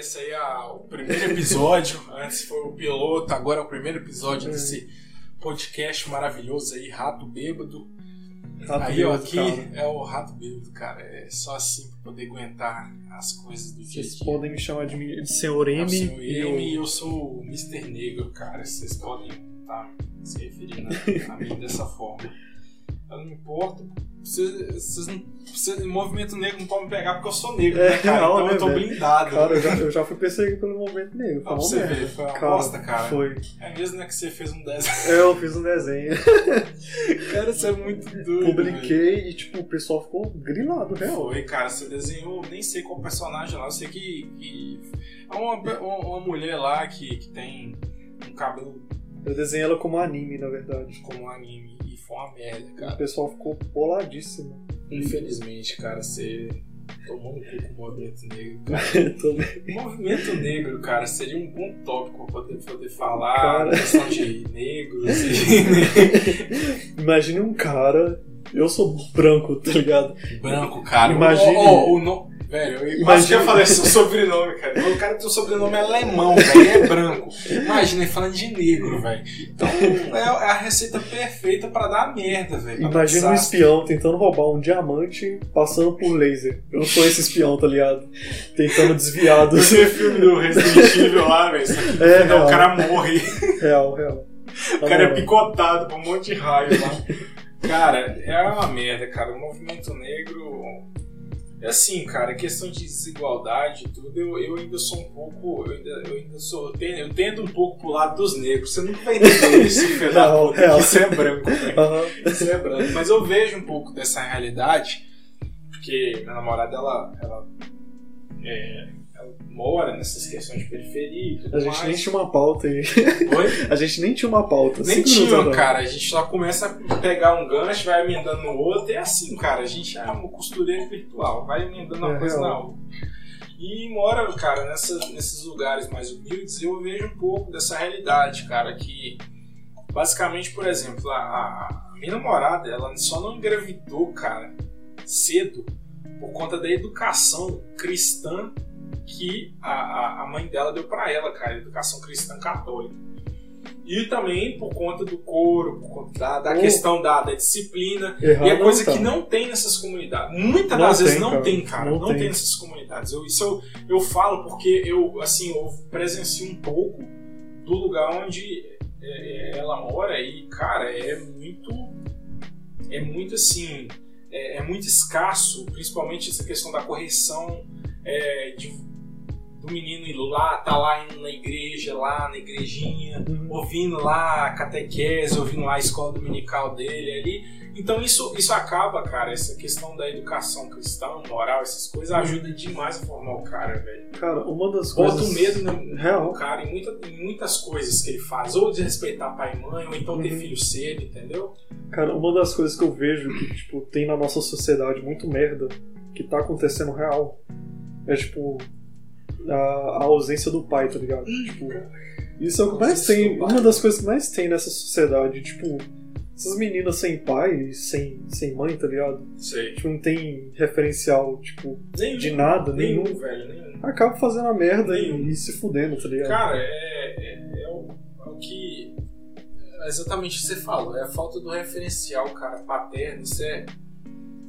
esse aí é o primeiro episódio. Antes foi o piloto, agora é o primeiro episódio É. desse podcast maravilhoso aí, Rato Bêbado. Rato aí, ó, Bêbado, aqui cara. é o Rato Bêbado, cara. É só assim pra poder aguentar as coisas do dia Vocês dia. podem me chamar de, de Senhor M. Eu o e M e eu- eu sou o Mr. Negro, cara. Vocês podem estar se referindo a, a mim dessa forma. Eu não importo. Vocês, vocês não, vocês, movimento negro não pode me pegar porque eu sou negro, É né, cara? real, então né, eu tô velho? blindado. Cara, eu já, eu já fui perseguido pelo movimento negro. Pra você ver, foi uma bosta, cara. Foi. É mesmo, né, que você fez um desenho. Eu fiz um desenho, cara, você é muito doido. velho. publiquei e, tipo, o pessoal ficou grilado, real. Foi, cara, você desenhou, nem sei qual personagem lá, eu sei que, que é uma, uma, mulher lá que, que tem um cabelo Eu desenhei ela como anime, na verdade. como anime foi uma merda, O cara. pessoal ficou boladíssimo. Infelizmente, cara, você tomou no cu com o movimento negro. cara. O movimento negro, cara, seria um bom tópico pra poder, poder falar Cara. questão de negros e Imagine um cara. Eu sou branco, tá ligado? branco, cara. Imagine- O, o, o no... Velho, eu quase que eu falei seu sobrenome, cara. O cara tem o sobrenome alemão, velho, e é branco. Imagina ele falando de negro, velho. Então é a receita perfeita pra dar merda, velho. Imagina um espião tentando roubar um diamante passando por laser. Eu sou esse espião, tá ligado? Tentando desviar do. Você filme do Resident Evil lá, velho. É, não. o cara morre. Real, real. O cara é picotado por um monte de raio lá. Cara, é uma merda, cara. O movimento negro. É assim, cara, questão de desigualdade e tudo, eu, eu ainda sou um pouco. Eu ainda, eu ainda sou. Eu tendo, eu tendo um pouco pro lado dos negros. Você nunca vai entender isso, filho da puta, real. que você é branco. Aham. Você é branco. Mas eu vejo um pouco dessa realidade, porque minha namorada, ela. ela, é, mora nessas questões de periferia e tudo A gente mais. nem tinha uma pauta aí. Oi? A gente nem tinha uma pauta. Nem tinha, cara. A gente só começa a pegar um gancho, vai emendando no outro. É assim, cara. A gente é uma costureira virtual. Vai emendando uma É coisa real. na outra. E mora, cara, nessa, nesses lugares mais humildes, eu vejo um pouco dessa realidade, cara. Que, basicamente, por exemplo, a, a minha namorada, ela só não engravidou, cara, cedo por conta da educação cristã que a, a, mãe dela deu pra ela, cara. Educação cristã católica. E também por conta do couro, por conta da, da Oh. questão da, da disciplina. Errado e é coisa tá. que não tem nessas comunidades. Muitas Não das vezes não cara. tem, cara. Não Não, tem. tem. nessas comunidades. Eu, isso eu, eu falo porque eu, assim, eu presencio um pouco do lugar onde é, ela mora e, cara, é muito. É muito assim. É, é muito escasso, principalmente essa questão da correção é, de- do menino ir lá, tá lá indo na igreja, lá na igrejinha, Uhum. ouvindo lá a catequese, ouvindo lá a escola dominical dele ali. Então isso, isso acaba, cara, essa questão da educação cristã, moral, essas coisas, ajuda demais a formar o cara, velho. Cara, uma das Bota coisas. o medo no, Real. no cara em, muita- em muitas coisas que ele faz, ou desrespeitar pai e mãe, ou então ter Uhum. filho cedo, entendeu? Cara, uma das coisas que eu vejo que, tipo, tem na nossa sociedade muito merda, que tá acontecendo real, é, tipo, a, a ausência do pai, tá ligado? Tipo, isso é o que mais tem, uma das coisas que mais tem nessa sociedade, tipo, essas meninas sem pai, sem, sem mãe, tá ligado? Sei. Tipo, não tem referencial, tipo, Nenhum, de nada, nenhum, nenhum. velho, nenhum. Acaba fazendo a merda e, Nenhum. e se fudendo, tá ligado? Cara, é, é, é o, é o que. é exatamente o que você falou, é a falta do referencial, cara, paterno. Isso é,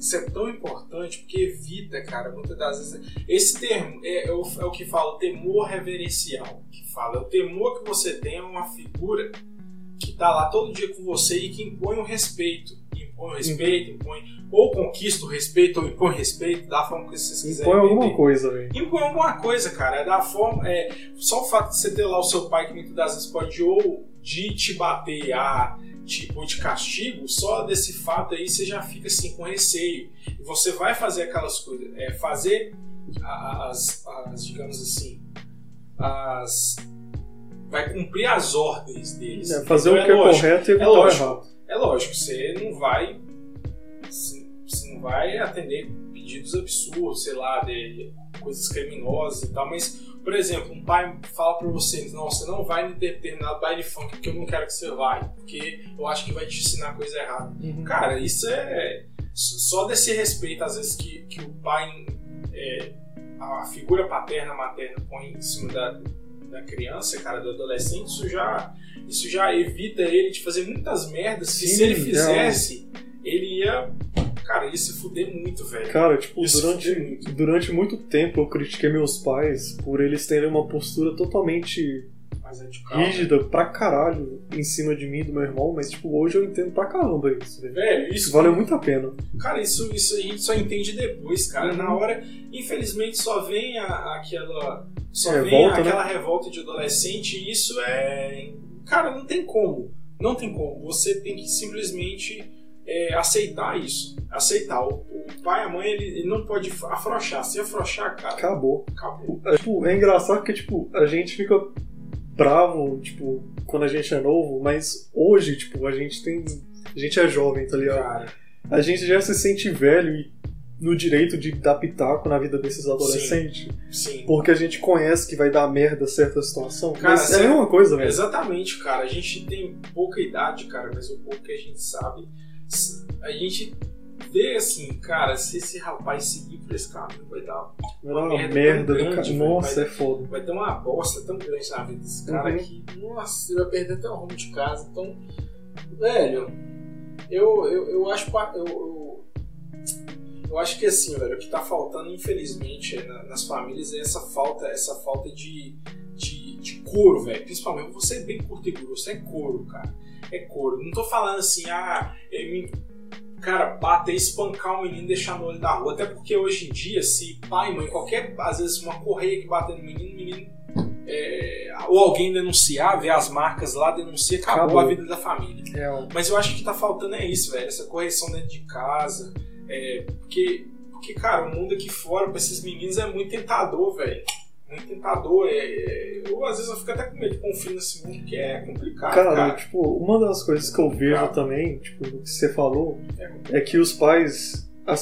isso é tão importante porque evita, cara, muitas das vezes. Esse termo é, é o, é o que fala, o temor reverencial. Que fala, é o temor que você tem a uma figura que tá lá todo dia com você e que impõe o respeito. Impõe o respeito, impõe. Ou conquista o respeito, ou impõe respeito, da forma que vocês quiserem. Impõe alguma coisa, velho. Impõe alguma coisa, cara. É da forma. É, só o fato de você ter lá o seu pai que muitas das vezes pode ou de te bater a tipo de castigo, só desse fato aí você já fica assim com receio. E você vai fazer aquelas coisas. É, fazer as, as, digamos assim, as. Vai cumprir as ordens deles. É, fazer o Então, que é, lógico, correto e é evitar o lógico. errado. é lógico, você não vai. Você não vai atender pedidos absurdos, sei lá, de coisas criminosas e tal, mas, por exemplo, um pai fala pra você, não, você não vai em determinado baile funk porque eu não quero que você vá, porque eu acho que vai te ensinar coisa errada. Uhum. Cara, isso é só desse respeito, às vezes, que, que o pai é, a figura paterna, materna põe em cima da, da criança, cara, do adolescente, isso já, isso já evita ele de fazer muitas merdas que Sim, se ele fizesse, ele ia. Cara, ia se fuder muito, velho. Cara, tipo, durante, muito. durante muito tempo eu critiquei meus pais por eles terem uma postura totalmente é rígida pra caralho em cima de mim e do meu irmão, mas tipo, hoje eu entendo pra caramba isso, velho. Velho, Isso valeu muito a pena. Cara, isso, isso a gente só entende depois, cara. Uhum. Na hora, infelizmente, só vem a- aquela. Só vem Revolta, né? aquela revolta de adolescente e isso é. Cara, não tem como. Não tem como. Você tem que simplesmente é, aceitar isso. Aceitar. O, o pai e a mãe, ele, ele não pode afrouxar. Se afrouxar, cara, Acabou. acabou. É, tipo, é engraçado que, tipo, a gente fica bravo, tipo, quando a gente é novo, mas hoje, tipo, a gente tem. A gente é jovem, tá ligado? Cara, A gente já se sente velho e no direito de dar pitaco na vida desses adolescentes. sim. Porque a gente conhece que vai dar merda certa situação. Cara, mas é a mesma coisa, velho. Exatamente, cara. A gente tem pouca idade, cara, mas o pouco que a gente sabe, a gente vê assim, cara, se esse rapaz seguir por esse caminho, vai dar, dar uma merda merda do grande, cara. Nossa, vai- é foda. vai ter uma bosta tão grande na vida desse cara Uhum. que, nossa, ele vai perder até o rumo de casa. Então, velho, eu, eu, eu acho. Eu, eu, eu acho que assim, velho, o que tá faltando, infelizmente, é na- nas famílias é essa falta, essa falta de, de, de couro, velho. Principalmente você é bem curto e grosso, é couro, cara. É couro. Não tô falando assim, ah, é, me- cara, bater, espancar um menino e deixar no olho da rua. Até porque hoje em dia, se pai, mãe, qualquer, às vezes, uma correia que bater no menino, o menino. é, ou alguém denunciar, ver as marcas lá, denuncia, acabou, Acabou. a vida da família. Real. Mas eu acho que tá faltando é isso, velho. Essa correção dentro de casa. É, porque, porque, cara, o mundo aqui fora pra esses meninos é muito tentador, velho. Muito tentador. É, é- eu, às vezes, eu fico até com medo de confiar nesse mundo, porque é complicado, Cara, cara. tipo, uma das coisas que eu vejo Cara. também, tipo, do que você falou, é que os pais, a,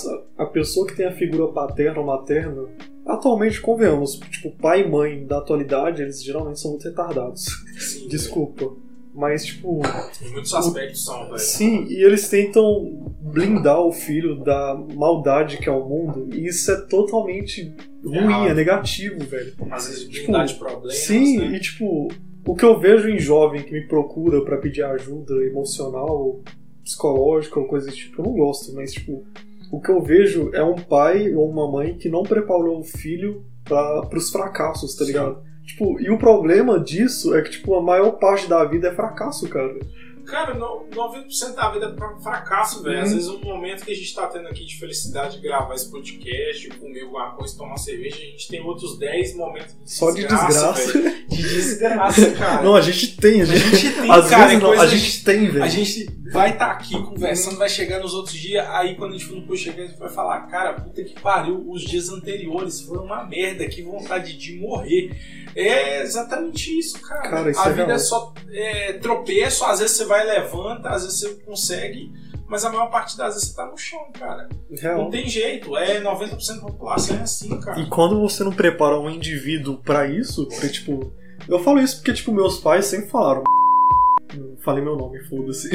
a pessoa que tem a figura paterna ou materna, atualmente, convenhamos, tipo, pai e mãe da atualidade, eles geralmente são muito retardados. Sim, Desculpa. Mas, tipo, Em muitos aspectos são, velho. sim, e eles tentam blindar o filho da maldade que é o mundo, e isso é totalmente ruim, Errado. é negativo, velho. Às vezes, Tipo, problemas. Sim, né? e tipo, o que eu vejo em jovem que me procura pra pedir ajuda emocional, psicológica ou coisa desse tipo, eu não gosto, mas tipo, o que eu vejo é um pai ou uma mãe que não preparou o filho para pros fracassos, tá Sim. ligado? Tipo, e o problema disso é que, tipo, a maior parte da vida é fracasso, cara. Cara, no- 90% da vida é fracasso, velho. Uhum. Às vezes, um momento que a gente tá tendo aqui de felicidade de gravar esse podcast, comer alguma coisa, tomar uma cerveja, a gente tem outros 10 momentos de Só de desgraça. velho. De desgraça, cara. Não, a gente tem, a a gente. gente tem, Às cara, vezes não, a gente tem, velho. A gente vai estar aqui conversando, vai chegar nos outros dias, aí quando a gente for no post chegar, a gente vai falar, cara, puta que pariu, os dias anteriores foram uma merda, que vontade de morrer. É exatamente isso, cara. Cara, isso a é vida é só é, tropeço, às vezes você vai e levanta, às vezes você consegue, mas a maior parte das vezes você tá no chão, cara. Não Real. tem jeito, é 90% da população é assim, cara. E quando você não prepara um indivíduo pra isso, pra, tipo. Eu falo isso porque, tipo, meus pais sempre falaram. Falei meu nome, foda-se.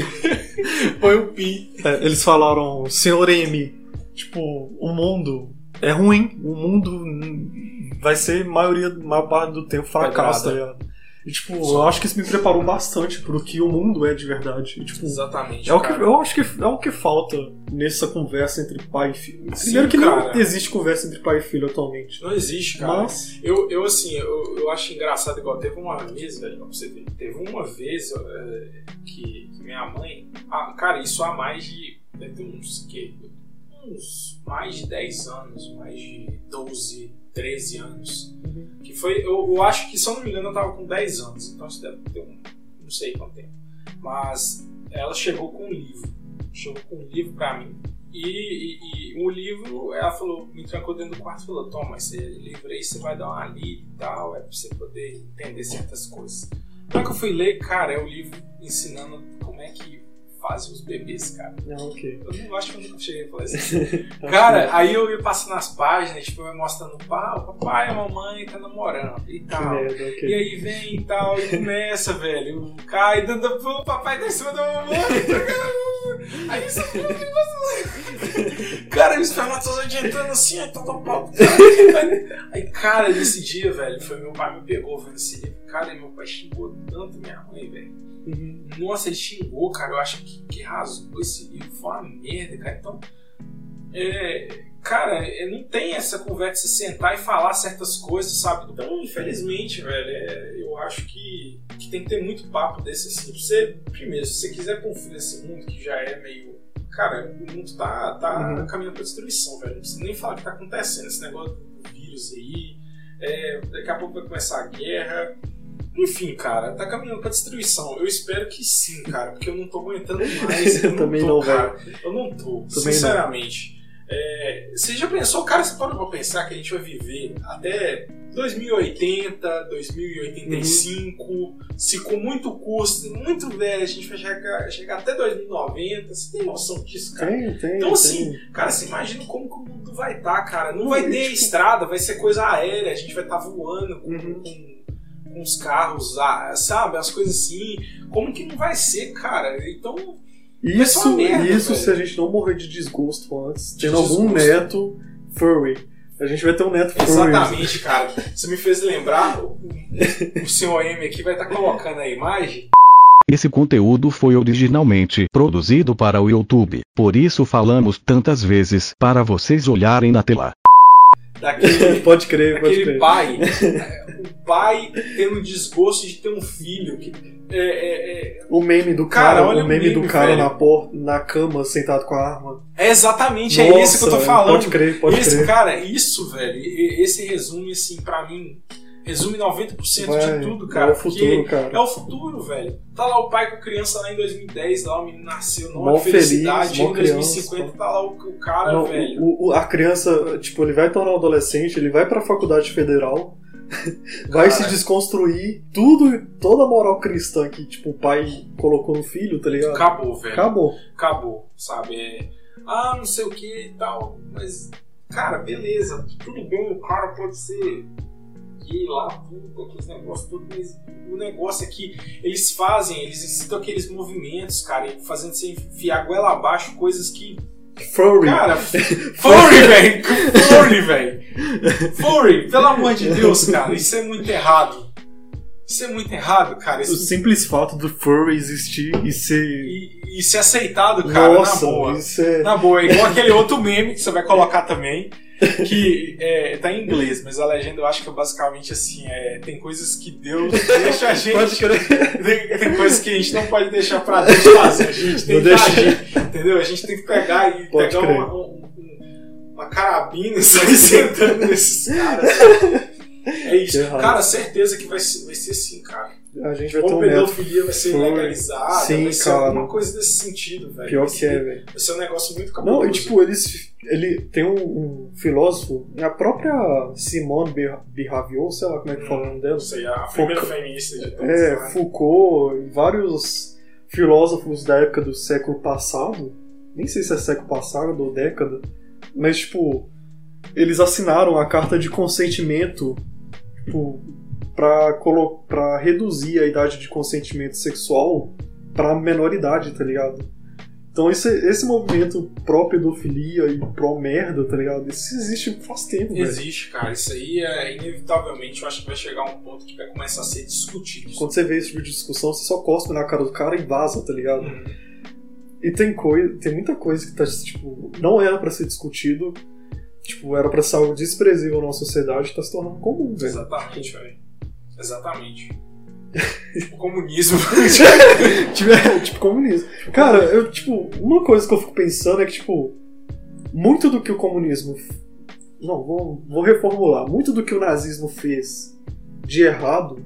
Foi o pi. É, eles falaram, senhor M, tipo, o mundo é ruim, o mundo vai ser maioria, maior parte do tempo fracasso, tá Pedrada. ligado? E, tipo, eu acho que isso me preparou bastante pro que o mundo é de verdade. E, tipo, Exatamente. é o que, cara. eu acho que é o que falta nessa conversa entre pai e filho. Sim, Primeiro que cara. não existe conversa entre pai e filho atualmente. Não existe, cara. Mas, Eu, eu assim, eu, eu acho engraçado, igual teve uma vez, velho, pra você ver, teve uma vez é, que, que minha mãe. ah, cara, isso há mais de. Deve ter uns que? Uns mais de 10 anos, mais de 12, 13 anos. Que foi. Eu, eu acho que, se eu não me engano, eu tava com 10 anos, então isso deve ter um. não sei quanto tempo. Mas ela chegou com um livro. Chegou com um livro pra mim. E, e, e o livro, ela falou, me trancou dentro do quarto e falou: Toma, esse livro aí você vai dar uma lida e tal, é pra você poder entender certas coisas. Na hora que eu fui ler, cara, é o livro ensinando como é que fazem os bebês, cara. não, ok. Eu não acho que eu nunca cheguei a falar assim. Cara, aí eu ia passando nas páginas, tipo, eu ia mostrando pá, o papai e a mamãe tá namorando e tal. merda, E aí vem e tal, e começa, velho. Cai, dando o papai tá em cima da mamãe. tá? Aí isso cara, o espermatozoide entrando assim, aí todo pau. Aí, cara, nesse dia, velho, foi meu pai me pegou vendo esse livro. Cara, e meu pai xingou tanto minha mãe, velho. Uhum. Nossa, ele xingou, cara. Eu acho que, que rasgou esse livro. Foi uma merda, cara. Então, é, cara, é, não tem essa conversa, você sentar e falar certas coisas, sabe? Então, infelizmente, velho, é, eu acho que, que tem que ter muito papo desse assim. Você, primeiro, se você quiser confiar nesse mundo que já é meio. Cara, o mundo tá, tá Uhum. caminhando pra destruição, velho. Não precisa nem falar o que tá acontecendo, esse negócio do vírus aí. É, daqui a pouco vai começar a guerra. Enfim, cara, tá caminhando pra destruição. Eu espero que sim, cara, porque eu não tô aguentando mais. Eu, Eu também tô, não, cara. Eu não tô, Também sinceramente. É, você já pensou, cara, você pode pensar que a gente vai viver até 2080, 2085, se com muito custo, muito velho, a gente vai chegar, chegar até 2090. Você tem noção disso, cara? Tem, tem. Então, tem. assim, cara, você imagina como que o mundo vai estar, cara. Não Não, vai ter tipo- estrada, vai ser coisa aérea, a gente vai estar voando com, Uhum. com, com os carros, ah, sabe? As coisas assim. Como que não vai ser, cara? Então, Isso, merda, isso velho. se a gente não morrer de desgosto antes, De tendo algum desgosto. neto furry. A gente vai ter um neto furry. exatamente, cara. Você me fez lembrar, o, o senhor M aqui vai estar colocando a imagem. Esse conteúdo foi originalmente produzido para o YouTube, por isso falamos tantas vezes para vocês olharem na tela. Daquele, pode crer, pode Aquele crer. pai, o pai tendo desgosto de ter um filho. Que, é, é, é, O meme do Cara, cara, olha o o meme, meme, do cara velho. na porta, na cama, sentado com a arma. é exatamente é Nossa, isso que eu tô falando. Pode crer, pode esse, crer. Cara, isso, velho, esse resume, assim, pra mim, resume 90% Vai, de tudo, é cara. o futuro, cara. É o futuro, velho. Tá lá o pai com a criança lá em 2010, lá o menino nasceu, não Mó é felicidade. feliz, em 2050 criança, tá lá o, o cara, Não, velho. o- o- a criança, tipo, ele vai tornar um adolescente, ele vai pra faculdade federal, vai se desconstruir tudo, toda a moral cristã que, tipo, o pai colocou no filho, tá ligado? Acabou, velho. Acabou. acabou, sabe? É, ah, não sei o que e tal, mas, cara, beleza, tudo bem, o cara pode ser gay lá, tudo, aqueles negócios, mas o negócio é que eles fazem, eles incitam aqueles movimentos, cara, fazendo você enfiar goela abaixo coisas que. Furry. Cara, furry, velho! Furry, velho! Furry, pelo amor de Deus, cara, isso é muito errado. Isso é muito errado, cara. o Isso, simples fato do furry existir e ser. e, e ser aceitado, cara, Nossa, na boa. é. Na boa, é igual aquele outro meme que você vai colocar também, que é, tá em inglês, mas a legenda eu acho que é basicamente assim, é, tem coisas que Deus deixa a gente. Tem, tem coisas que a gente não pode deixar pra Deus fazer, a gente tem Não que deixa. agir, entendeu? A gente tem que pegar e Pode pegar uma, um- um- uma carabina e sair sentando nesses caras. É isso. Que. Cara, certeza que vai ser, vai ser assim, cara. A gente vai ter Ou um pedofilia vai ser legalizada, Sim, vai ser cara. alguma coisa desse sentido, velho. Pior que é, velho. vai ser um negócio muito cabuloso. Não, e tipo, eles. Ele tem um, um filósofo, a própria Simone Beauvoir, sei lá como é que fala o nome dela. Não sei, a primeira Foucault- feminista de todos. É, né? Foucault e vários filósofos da época do século passado, nem sei se é século passado ou década, mas tipo, eles assinaram a carta de consentimento tipo, pra reduzir a idade de consentimento sexual pra menor idade, tá ligado? Então esse, esse movimento pró-pedofilia e pró-merda, tá ligado? Isso existe faz tempo, velho. Existe, cara. Isso aí é inevitavelmente, eu acho que vai chegar um ponto que vai começar a ser discutido. Quando você vê esse tipo de discussão, você só cospe na cara do cara e vaza, tá ligado? Hum, E tem coisa, tem muita coisa que tá, tipo, não era pra ser discutido, tipo, era pra ser algo desprezível na sociedade e tá se tornando comum, velho. Exatamente, velho. Exatamente. tipo, comunismo. tipo, é, tipo, comunismo. Cara, eu, tipo, uma coisa que eu fico pensando é que, tipo, muito do que o comunismo. Não, vou, vou reformular. Muito do que o nazismo fez de errado,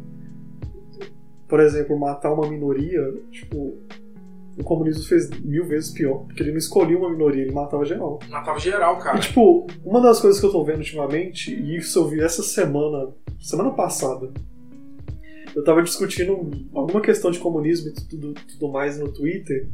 por exemplo, matar uma minoria, tipo, o comunismo fez mil vezes pior. Porque ele não escolhia uma minoria, ele matava geral. Matava geral, cara. E, tipo, uma das coisas que eu tô vendo ultimamente, e isso eu vi essa semana, semana passada, eu tava discutindo alguma questão de comunismo e tudo, tudo mais no Twitter,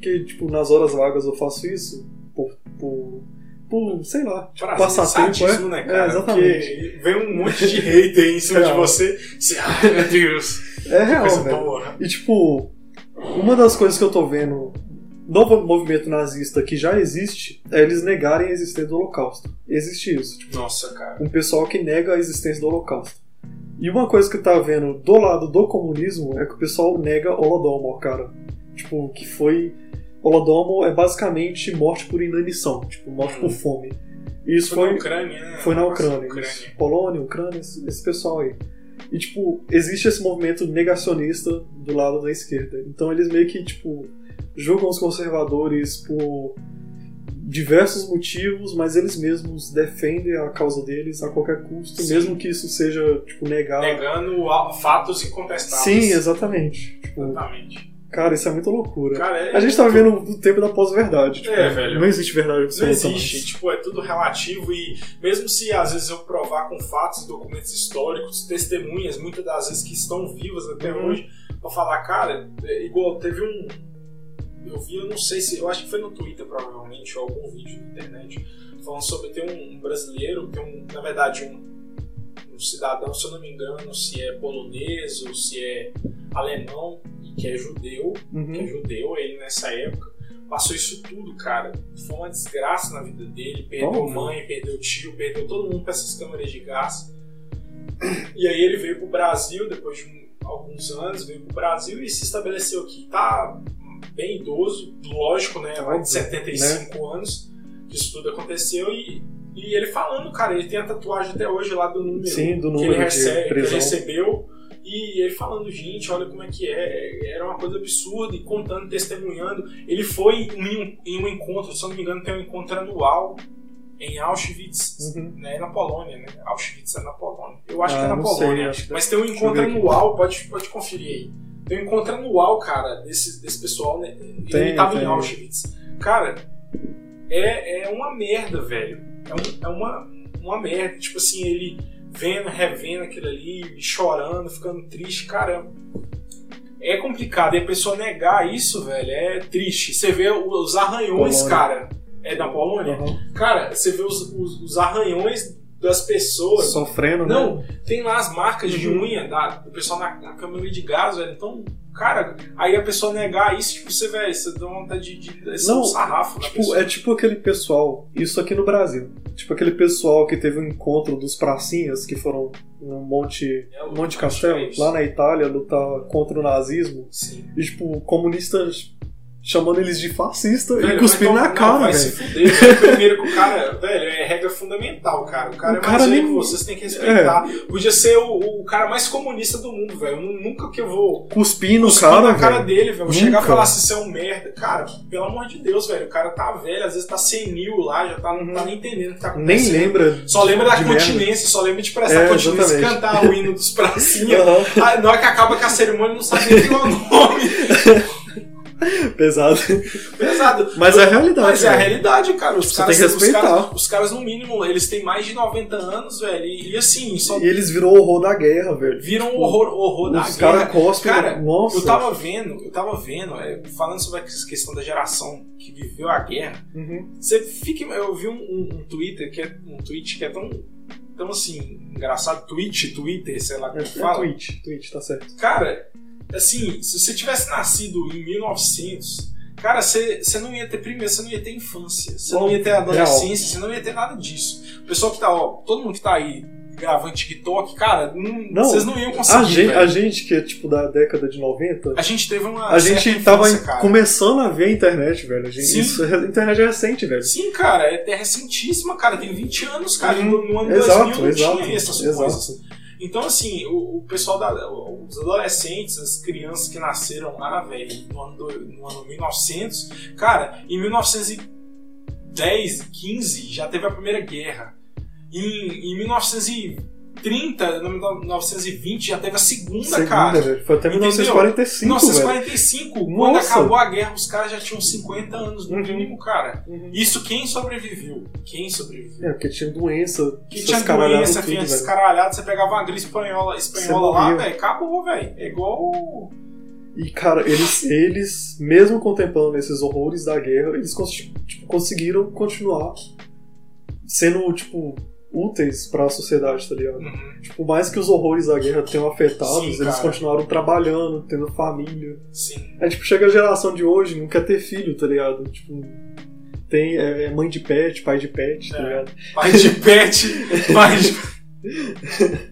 que, tipo, nas horas vagas eu faço isso, por, por, por sei lá, Prazer, passatempo, sadismo, é? né, cara? É, exatamente. Porque vem um monte de hater em cima de você. Você, ai, meu Deus. é real, boa. E, tipo, uma das coisas que eu tô vendo no movimento nazista que já existe é eles negarem a existência do Holocausto. Existe isso. Tipo, Nossa, cara. um pessoal que nega a existência do Holocausto. E uma coisa que tá vendo do lado do comunismo é que o pessoal nega Holodomor, cara. Tipo, que foi. Holodomor é basicamente morte por inanição, tipo, morte por fome. E isso Foi, foi, na Ucrânia, né? foi na Nossa, Ucrânia. Polônia, Ucrânia, esse, esse pessoal aí. E, tipo, existe esse movimento negacionista do lado da esquerda. Então eles meio que, tipo, julgam os conservadores por diversos motivos, mas eles mesmos defendem a causa deles a qualquer custo, Sim. mesmo que isso seja, tipo, negar. Negando fatos incontestáveis. Sim, exatamente. Tipo, Exatamente. Cara, isso é muita loucura. Cara, é A gente tá vivendo o tempo da pós-verdade. Tipo, É, velho. Não existe verdade Não absoluta. existe, mais. tipo, é tudo relativo e mesmo se às vezes eu provar com fatos, documentos históricos, testemunhas, muitas das vezes que estão vivas até Uhum. hoje, pra falar, cara, é igual teve um. Eu vi, eu não sei se. Eu acho que foi no Twitter provavelmente, ou algum vídeo na internet, falando sobre tem um, um brasileiro, tem um, na verdade, um, um cidadão, se eu não me engano, se é polonês ou se é alemão, que é judeu, que é Uhum. judeu, ele nessa época, passou isso tudo, cara. Foi uma desgraça na vida dele. Perdeu mãe, perdeu tio, perdeu todo mundo pra essas câmeras de gás. E aí ele veio pro Brasil, depois de um- alguns anos, veio pro Brasil e se estabeleceu aqui. Tá bem idoso, lógico, né? Mais de 75 anos que isso tudo aconteceu e. E ele falando, cara, ele tem a tatuagem até hoje lá do número Sim, do que número ele, de recebe, que ele recebeu. E ele falando, gente, olha como é que é. Era uma coisa absurda. E contando, testemunhando. Ele foi em um, em um encontro, se não me engano, tem um encontro anual em Auschwitz, Uhum. né, na Polônia, né? Auschwitz é na Polônia. Eu acho Ah, que é na não sei, Polônia. que- mas tem um encontro anual, pode, pode conferir aí. Tem um encontro anual, cara, desse, desse pessoal, né? Tem, ele tava tem. em Auschwitz. Cara, é, é uma merda, velho. É, um- é uma, uma merda. Tipo assim, ele vendo, revendo aquilo ali, chorando, ficando triste, caramba. É complicado. E a pessoa negar isso, velho, é triste. Você vê os arranhões, Polônia. cara. É da Polônia? Uhum. Cara, você vê os, os, os arranhões das pessoas. Sofrendo, né? Não, tem lá as marcas de Uhum. unha da, do pessoal na, na câmera de gás, velho. Então, cara, aí a pessoa negar isso, tipo, você, velho, você dá vontade de, de descer Não, um sarrafo na Tipo, pessoa. é tipo aquele pessoal, isso aqui no Brasil. Tipo aquele pessoal que teve um encontro dos pracinhas que foram no Monte, É, o Monte Monte Castelo, Caos. lá na Itália, lutar contra o nazismo. Sim. E, tipo, comunistas chamando eles de fascista Velho, e cuspindo na cara, não, vai velho. se fuder, velho. Primeiro que o cara, velho, é regra fundamental, cara. O cara O é cara mais velho nem- que você, você tem que respeitar. Podia ser o, o cara mais comunista do mundo, velho. Nunca que eu vou Cuspir no cara, na cara velho. dele, velho. Vou chegar e falar se você é um merda. Cara, pelo amor de Deus, velho. O cara tá velho, às vezes tá senil lá, já tá, não tá nem entendendo o que tá Nem acontecendo. lembra. Só lembra da de merda. continência, só lembra de prestar É, continência e cantar o hino dos pracinha. Aham, Ah, Na hora que acaba com a cerimônia, não sabe nem qual é o nome. Pesado. Pesado. Mas é a realidade. Mas é a realidade, cara. Os Você caras, tem que os respeitar. caras, os caras, no mínimo, eles têm mais de 90 anos, velho. E, e assim, só E eles virou o horror da guerra, velho. viram o Tipo, horror, horror da Os guerra. caras cospem. Cara, Nossa. Eu tava vendo, eu tava vendo, é, falando sobre essa questão da geração que viveu a guerra. Uhum. Você fica. Eu vi um, um, um Twitter que é um tweet que é tão. Tão assim, engraçado, tweet, Twitter, sei lá É, como é fala. Twitch, Twitch, tá certo. Cara, assim, se você tivesse nascido em 1900, cara, você, você não ia ter primeiro, você não ia ter infância, você não ia ter adolescência, você não ia ter nada disso. O pessoal que tá, ó, todo mundo que tá aí gravando TikTok, cara, não- vocês não iam A conseguir. gente, velho. a gente que é tipo da década de 90, A gente teve uma. a gente tava infância, começando a ver a internet, velho. A, gente, Sim. isso, a internet é recente, velho. Sim, cara, é recentíssima, cara, tem 20 anos, cara. No, no ano Exato, 2000 não exato. tinha essas exato. coisas. Então, assim, o, o pessoal, da, os adolescentes, as crianças que nasceram lá, velho, no, ano no ano 1900, cara, em 1910, 15, já teve a Primeira Guerra. Em, em 1930, no 1920, já teve a Segunda, Segunda, cara. velho. Foi até Entendeu? 1945, velho. 1945, quando Nossa. acabou a guerra, os caras já tinham 50 anos, no Uhum. mínimo, cara. Uhum. Isso quem sobreviveu? Quem sobreviveu? É, porque tinha doença, Que tinha doença, tinha descaralhado, você pegava uma gripe espanhola, espanhola lá, velho, acabou, velho. É igual. E, cara, eles, eles, mesmo contemplando esses horrores da guerra, eles tipo, conseguiram continuar sendo, tipo, úteis pra sociedade, tá ligado? Uhum. Tipo, mais que os horrores da guerra tenham afetado, eles cara. continuaram trabalhando, tendo família. Sim. Aí, tipo, chega a geração de hoje, não quer ter filho, tá ligado? Tipo, tem é, é mãe de pet, pai de pet, tá É. ligado? Pai de pet, pai de.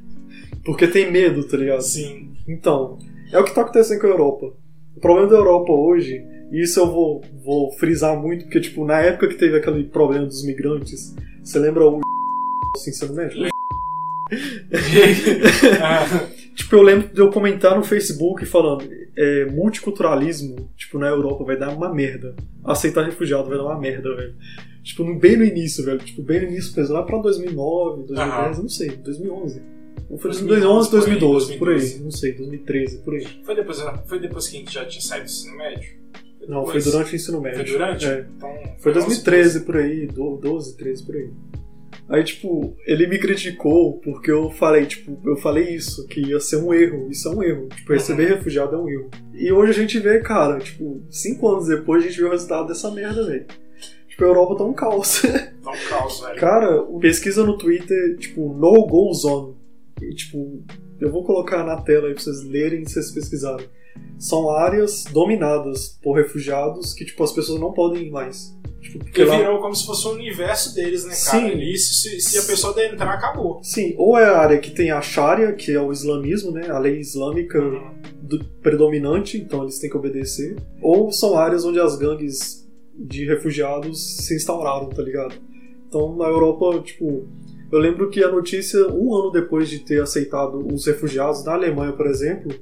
Porque tem medo, tá ligado? Sim. Então, é o que tá acontecendo com a Europa. O problema da Europa hoje, e isso eu vou, vou frisar muito, porque, tipo, na época que teve aquele problema dos migrantes, você lembra o assim, ensino médio? Ah, Tipo, eu lembro de eu comentar no Facebook falando é, multiculturalismo, tipo, na Europa vai dar uma merda. Aceitar refugiado vai dar uma merda, velho. Tipo, no- bem no início, velho. Tipo, bem no início lá pra 2009, 2010, Aham. não sei, 2011. Ou foi 2011, 2011, 2012, por aí, 2012. não sei, 2013, por aí. foi, depois, foi depois que a gente já tinha saído do ensino médio? Não, foi durante o ensino médio. Foi durante? É. Então, Foi 11, 2013 por aí, do- 12, 13 por aí. Aí, tipo, ele me criticou porque eu falei, tipo, eu falei isso, que ia ser um erro. Isso é um erro. Tipo, receber refugiado é um erro. E hoje a gente vê, cara, tipo, cinco anos depois a gente vê o resultado dessa merda, velho. Tipo, a Europa tá um caos. Tá um caos, velho. cara, pesquisa no Twitter, tipo, no go zone. E, tipo, eu vou colocar na tela aí pra vocês lerem e vocês pesquisarem. São áreas dominadas por refugiados que, tipo, as pessoas não podem ir mais. Tipo, Porque lá- virou como se fosse o universo deles, né, cara? Sim. Ali, se, se a pessoa der entrar, acabou. Sim, ou é a área que tem a Sharia, que é o islamismo, né? A lei islâmica Uhum. do- predominante, então eles têm que obedecer. Ou são áreas onde as gangues de refugiados se instauraram, tá ligado? Então na Europa, tipo, eu lembro que a notícia, um ano depois de ter aceitado os refugiados, na Alemanha, por exemplo,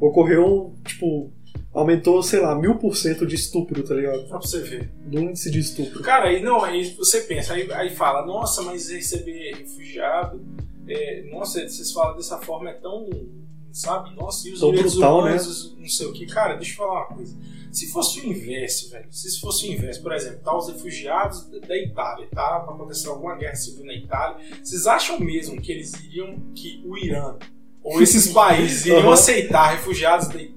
ocorreu, tipo, aumentou, sei lá, mil por cento de estupro, tá ligado? Pra você ver. Do índice de estupro. Cara, aí não, aí você pensa, aí, aí fala, nossa, mas receber refugiado, é, nossa, vocês falam dessa forma é tão, sabe, nossa, e os Tão direitos brutal, humanos, os- não sei o que. Cara, deixa eu falar uma coisa. Se fosse o inverso, velho, se fosse o inverso, por exemplo, tá os refugiados da- Itália, tá? Aconteceu alguma guerra civil na Itália, vocês acham mesmo que eles iriam, que o Irã ou esses países iriam aceitar refugiados da Itália?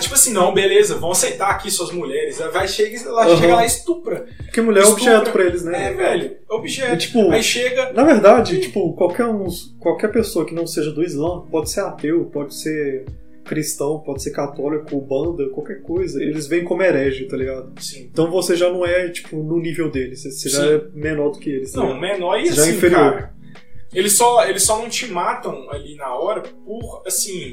Tipo assim, não, beleza, vão aceitar aqui suas mulheres. Aí Vai, chega, ela Aham. chega lá e estupra. Porque mulher é Estupro. objeto pra eles, né? É, velho, E, objeto. tipo, Aí chega. Na verdade, tipo, qualquer, um, qualquer pessoa que não seja do Islã, pode ser ateu, pode ser cristão, pode ser católico, banda, qualquer coisa, eles veem como herege, tá ligado? Sim. Então você já não é, tipo, no nível deles, você já Sim. é menor do que eles, tá Não, ligado? menor e Já é assim, inferior. cara. Eles só, eles só não te matam ali na hora por, assim...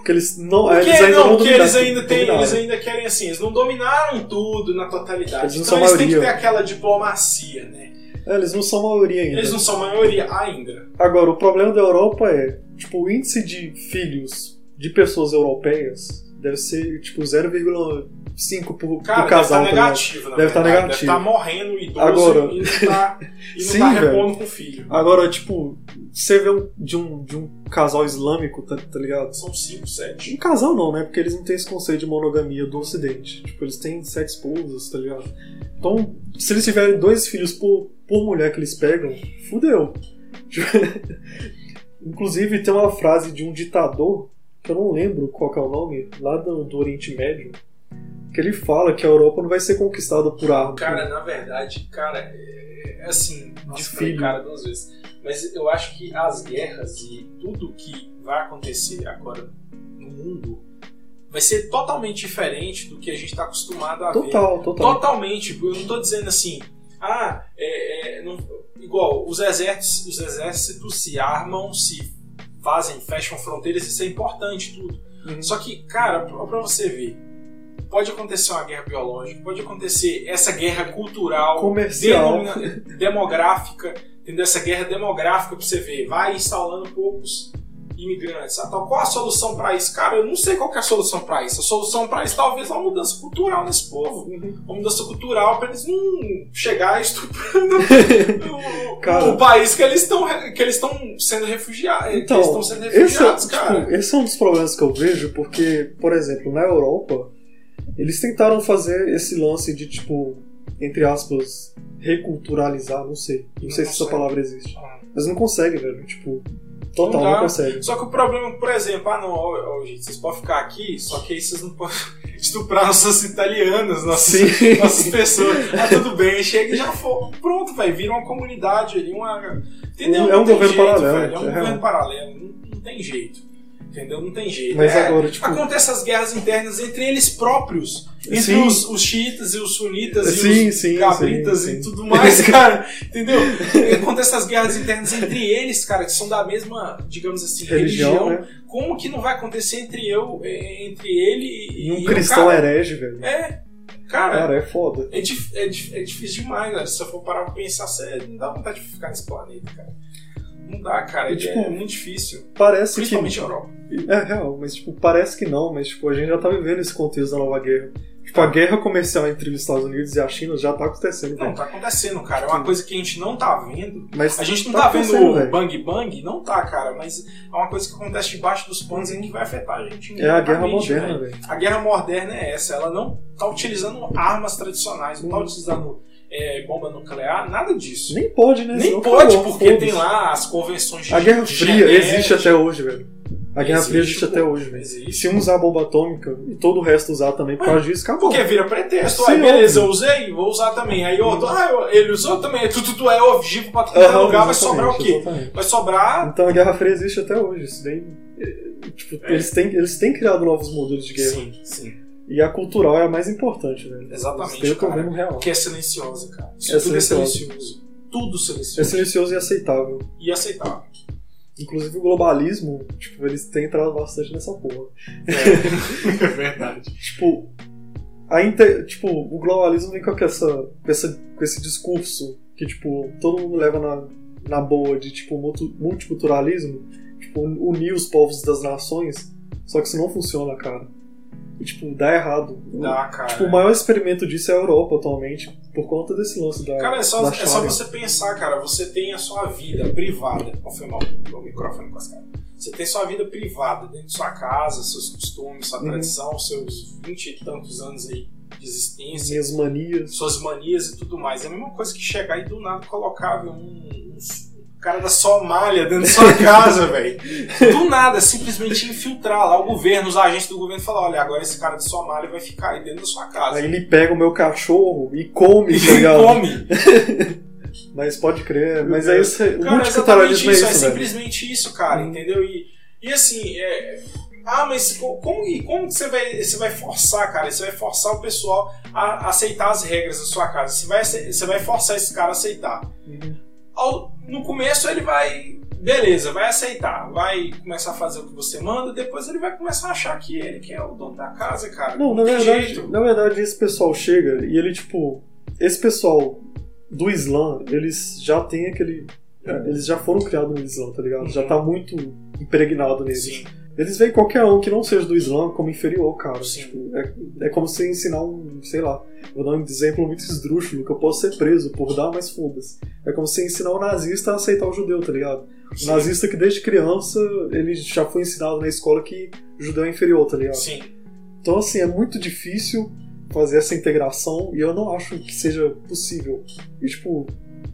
Porque eles não, Porque, eles ainda não, não, porque eles ainda têm, eles ainda querem assim, eles não dominaram tudo na totalidade. Eles não então são eles têm que ter maioria. aquela diplomacia, né? É, eles não são maioria ainda. Eles não são maioria ainda. Agora, o problema da Europa é, tipo, o índice de filhos de pessoas europeias deve ser, tipo, 0,5 por, Cara, por casal, deve tá estar ligado? negativo, na Deve tá verdade. Deve negativo. estar morrendo idoso Agora- e não tá, e não Sim, tá repondo com filho. Agora, tipo, você vê um, de, um, de um casal islâmico, tá, tá ligado? São 5, 7. Um casal não, né? Porque eles não têm esse conceito de monogamia do ocidente. Tipo, eles têm sete esposas, tá ligado? Então, se eles tiverem dois filhos por, por mulher que eles pegam, fudeu. Inclusive, tem uma frase de um ditador, que eu não lembro qual é o nome, lá do, do Oriente Médio, que ele fala que a Europa não vai ser conquistada por arma. Cara, na verdade, cara, é é assim, nossa, De falei filho. cara duas vezes. Mas eu acho que as guerras e tudo que vai acontecer agora no mundo vai ser totalmente diferente do que a gente está acostumado a ver. Total, total. Totalmente. Eu não tô dizendo assim, ah, é, é, não- igual, os exércitos, os exércitos se armam, se fazem, fecham fronteiras, isso é importante tudo. Uhum. Só que, cara, pra você ver, pode acontecer uma guerra biológica, pode acontecer essa guerra cultural, Comercial. demográfica, entendeu? Essa guerra demográfica pra você ver, vai instalando poucos imigrantes. Ah, então, qual a solução pra isso? Cara, eu não sei qual é a solução pra isso. A solução pra isso talvez é uma mudança cultural nesse povo. Uhum. Uma mudança cultural pra eles não chegar estuprando o, o país que eles estão que eles estão sendo refugiados. que Então, eles estão sendo esse é, refugiados, cara. tipo, esse é um dos problemas que eu vejo, porque, por exemplo, na Europa, eles tentaram fazer esse lance de, tipo, entre aspas, reculturalizar, não sei. Não, Não sei se essa palavra existe. Ah. Mas não consegue, velho. Tipo, total, Não consegue. Só que o problema, por exemplo, ah não, ó, ó, gente, vocês podem ficar aqui, só que aí vocês não podem. estuprar nossas italianas, nossas, Sim. nossas pessoas. Ah, tudo bem, chega e já for. Pronto, vai, vira uma comunidade ali, uma. Entendeu? É um governo jeito, paralelo, velho, É um é governo paralelo, não, não tem jeito. Entendeu? Não tem jeito. Mas É, agora, tipo- Acontecem as guerras internas entre eles próprios. Entre Sim. os, os xiitas e os sunitas Sim, e os sim, cabritas e tudo mais, cara. Entendeu? Acontecem as guerras internas entre eles, cara, que são da mesma, digamos assim, Religião, religião. né? Como que não vai acontecer entre eu, eh, entre ele e, E um e cristão cara? herege, velho. É, cara, Cara, é foda. é, é é difícil demais, velho. Se você for parar pra pensar, você não dá vontade de ficar nesse planeta, cara. Não dá, cara. E, É, tipo, é muito difícil. Parece Principalmente que. Europa. É real, mas tipo, parece que não, mas tipo, a gente já tá vivendo esse contexto da nova guerra. Tipo, a guerra comercial entre os Estados Unidos e a China já tá acontecendo, Não, velho. tá acontecendo, cara. É uma coisa que a gente não tá vendo. Mas A gente não tá, vendo acontecendo, o velho. bang bang, não tá, cara. Mas é uma coisa que acontece debaixo dos panos e que vai afetar a gente. É a guerra moderna, velho. A guerra moderna é essa. Ela não tá utilizando armas tradicionais, não tá Hum. utilizando é, bomba nuclear, nada disso. Nem pode, né? Nem pode, porque tem lá as convenções de A Guerra Fria Genebra. existe até hoje, velho. A Guerra Fria existe até hoje, velho. Existe. Se um usar a bomba atômica e todo o resto usar também por causa disso, acabou. Porque vira pretexto. Sim, aí beleza, eu usei, vou usar também. Aí outro, ah, ele usou também. Tu, tu, tu é ofensivo pra todo Aham, lugar, vai sobrar o quê? exatamente. Vai sobrar. Então a Guerra Fria existe até hoje. Isso daí. é, Tipo, É. eles, têm, eles têm criado novos modelos de guerra. Sim, sim. E a cultural é a mais importante, velho. Exatamente, cara. real. Porque é silenciosa, cara. Isso É tudo é silencioso. silencioso. Tudo É silencioso. silencioso e aceitável. E aceitável. Inclusive o globalismo, tipo, eles têm entrado bastante nessa porra. É, é verdade. Tipo, a inte- tipo, o globalismo vem com essa, com essa com esse discurso que, tipo, todo mundo leva na, na boa de, tipo, multiculturalismo, tipo, unir os povos das nações, só que isso não funciona, cara. Tipo, dá errado. Dá, cara. Tipo, o maior experimento disso é a Europa atualmente, por conta desse lance da. Cara, é só, é só você pensar, cara. Você tem a sua vida privada. Ó, foi mal o microfone com as caras. Você tem sua vida privada dentro de sua casa, seus costumes, sua Uhum. tradição, seus vinte e tantos anos aí de existência, Minhas manias. suas manias e tudo mais. É a mesma coisa que chegar e do nada colocar um, um cara da Somália dentro da sua casa, velho. Do nada, simplesmente infiltrar lá o governo, os agentes do governo e falar: olha, agora esse cara da Somália vai ficar aí dentro da sua casa. Aí ele pega o meu cachorro e come, E tá ligado? come. Mas pode crer, mas é isso. O Cara, multiculturalismo é isso, isso, é simplesmente isso, cara, Hum. entendeu? E, e assim, é, ah, mas co- como, e como que você vai, você vai forçar, cara? Você vai forçar o pessoal a aceitar as regras da sua casa. Você vai, você vai forçar esse cara a aceitar. Uhum. Ao- no começo ele vai, beleza, vai aceitar, vai começar a fazer o que você manda, depois ele vai começar a achar que ele que é o dono da casa, cara. Não, na tem verdade, jeito. na verdade, esse pessoal chega e ele, tipo, esse pessoal do Islã, eles já têm aquele. Eles já foram criados no Islã, tá ligado? Já Uhum. tá muito impregnado neles. Sim, Eles veem qualquer um que não seja do Islã como inferior, cara. Tipo, é, é como se ensinar um, sei lá, vou dar um exemplo muito esdrúxulo, que eu posso ser preso por dar, mas foda-se. É como se ensinar o nazista a aceitar o judeu, tá ligado? O sim, nazista que desde criança, ele já foi ensinado na escola que judeu é inferior, tá ligado? sim. Então, assim, é muito difícil fazer essa integração e eu não acho que seja possível. E, tipo,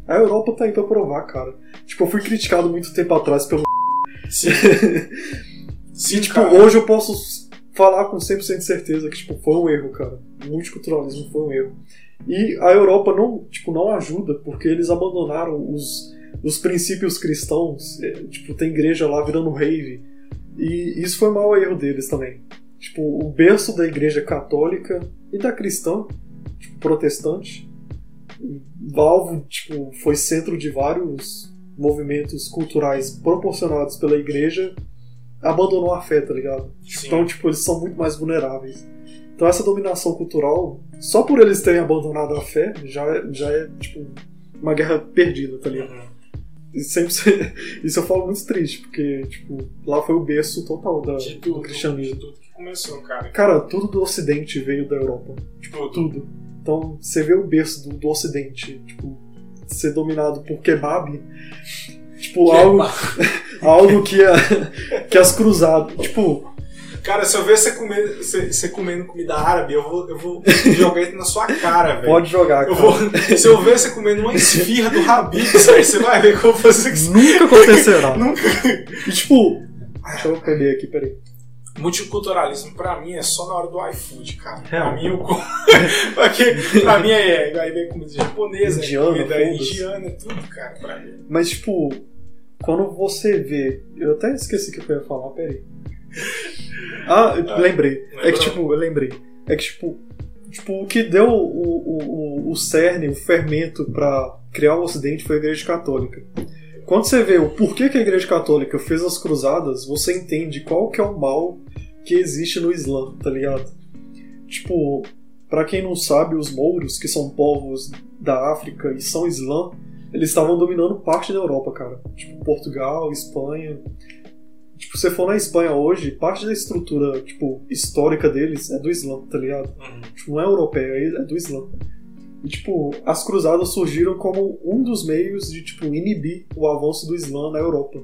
a Europa tá aí pra provar, cara. Tipo, eu fui criticado muito tempo atrás pelo. Sim. Sim, e, tipo, cara. hoje eu posso falar com 100% de certeza que, tipo, foi um erro, cara. O multiculturalismo foi um erro. E a Europa não, tipo, não ajuda porque eles abandonaram os, os princípios cristãos. É, tipo, tem igreja lá virando rave. E isso foi o maior erro deles também. Tipo, o berço da igreja católica e da cristã, tipo, protestante, Valvo, tipo, foi centro de vários movimentos culturais proporcionados pela igreja, abandonou a fé, tá ligado? Sim. Então, tipo, eles são muito mais vulneráveis. Então, essa dominação cultural, só por eles terem abandonado a fé, já, é- já é, tipo, uma guerra perdida, tá ligado? Uhum. E sempre, isso eu falo muito triste, porque, tipo, lá foi o berço total da, do tudo, de cristianismo. tudo que começou, cara. Cara, tudo do ocidente veio da Europa. Tipo, Tudo. Então, você vê o berço do, do ocidente, tipo, ser dominado por kebab, tipo, algo, algo que, a, que as cruzadas, tipo, Cara, se eu ver você, comer, você, você comendo comida árabe, eu vou, eu vou jogar isso na sua cara, velho. pode jogar, Eu cara. vou, se eu ver você comendo uma esfirra do velho, você vai ver que eu vou fazer isso. Nunca acontecerá. Nunca. E tipo, deixa eu beber aqui, peraí. Multiculturalismo pra mim é só na hora do iFood, cara. Pra Real. mim, Porque pra mim é. Aí vem comida japonesa, Indiana, comida indiana, tudo, cara, pra mim. Mas, tipo, quando você vê. Eu até esqueci o que eu ia falar, peraí. Ah, eu lembrei. É que, lembrou? tipo, eu lembrei. É que, tipo, tipo o que deu o, o, o, cerne, o fermento pra criar o Ocidente foi a Igreja Católica. Quando você vê o porquê que a Igreja Católica fez as cruzadas, você entende qual que é o mal que existe no Islã, tá ligado? Tipo, pra quem não sabe, os mouros, que são povos da África e são Islã, eles estavam dominando parte da Europa, cara. Tipo, Portugal, Espanha. Tipo, se você for na Espanha hoje, parte da estrutura, tipo, histórica deles é do Islã, tá ligado? Tipo, não é europeia, é do Islã. E, tipo, as cruzadas surgiram como um dos meios de, tipo, inibir o avanço do Islã na Europa.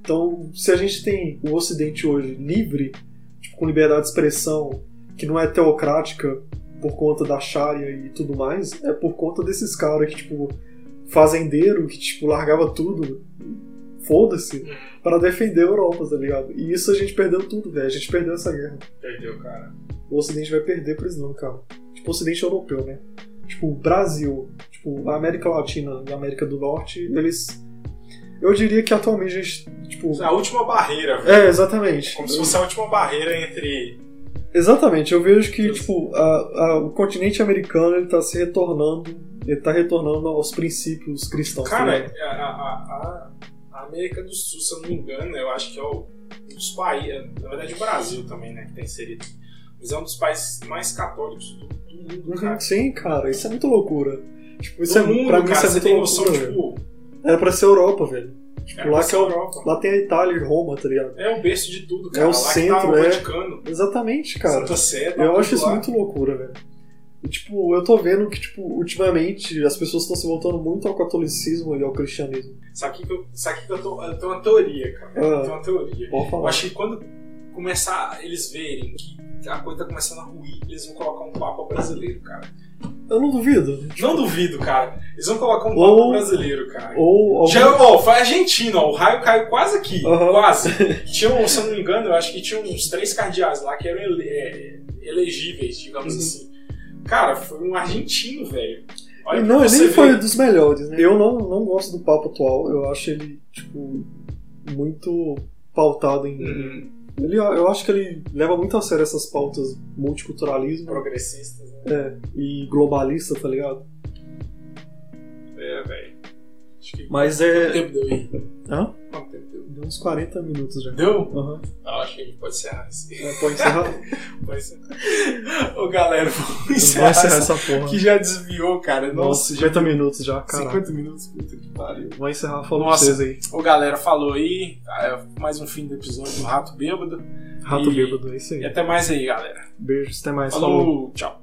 Então, se a gente tem o Ocidente hoje livre, tipo, com liberdade de expressão, que não é teocrática por conta da Sharia e tudo mais, é por conta desses caras que, tipo, fazendeiro, que, tipo, largava tudo, foda-se, para defender a Europa, tá ligado? E isso a gente perdeu tudo, velho. A gente perdeu essa guerra. Perdeu, cara. O Ocidente vai perder pro Islã, cara. Tipo, o Ocidente europeu, né? Tipo, o Brasil, tipo, a América Latina e a América do Norte, eles. Eu diria que atualmente a gente. Tipo. A última barreira, velho. É, exatamente. Como se fosse a última barreira entre. Exatamente, eu vejo que, tipo, a- a- o continente americano ele tá se retornando. Ele tá retornando aos princípios cristãos. tá Cara, ligado? a, a- a- América do Sul, se eu não me engano, eu acho que é o, um dos países. Na verdade, o Brasil também, né? Que tá inserido. Mas é um dos países mais católicos do, do mundo, cara. Uhum, sim, cara, isso é muito loucura. Tipo, isso do é, mundo, pra mim cara, isso é muito tem loucura, noção, tipo. Era pra ser Europa, velho. É, lá que é o-. Lá tem a Itália e Roma, tá ligado? É o berço de tudo, cara. É o lá centro, que tá o é. Vaticano. Exatamente, cara. Santa Sé, tá Eu acho isso lá. muito loucura, velho. E, tipo, eu tô vendo que, tipo, ultimamente as pessoas estão se voltando muito ao catolicismo e ao cristianismo. Sabe que, que eu, sabe que eu, tô, eu tenho uma teoria, cara. Ah. Eu tenho uma teoria. Pode Eu falar. acho que quando começar eles verem que a coisa tá começando a ruir, eles vão colocar um Papa brasileiro, cara. Eu não duvido. Não duvido, cara. Eles vão colocar um Ou- Papa brasileiro, cara. Ou algum... Já, ó, foi Argentina, ó, o raio caiu quase aqui, Aham. quase. Tinham, se eu não me engano, eu acho que tinha uns três cardeais lá que eram ele- é, elegíveis, digamos Uhum. assim. Cara, foi um argentino, velho. Olha não, ele foi dos melhores, né? Eu não, não gosto do papo atual. Eu acho ele, tipo, muito pautado em. Uhum. Ele, eu acho que ele leva muito a sério essas pautas multiculturalismo Progressistas, né? é, e globalista, tá ligado? É, velho. Acho que. Mas é. tempo deu aí? Hã? Uns 40 minutos já. Deu? Aham. Ah, acho que a gente pode encerrar esse. É, Pode encerrar? Pode encerrar. Ô, galera, vamos encerrar, encerrar essa... essa porra. Que já desviou, cara. Nossa, Nossa, já 50 minutos já, cara. 50 minutos, puta que pariu. Vamos encerrar, falou Nossa. pra vocês aí. Ô, galera, falou aí. Ah, é Mais um fim do episódio do Rato Bêbado. Rato E- bêbado, é isso E aí. até mais aí, galera. Beijos, até mais. falou. Falou, tchau.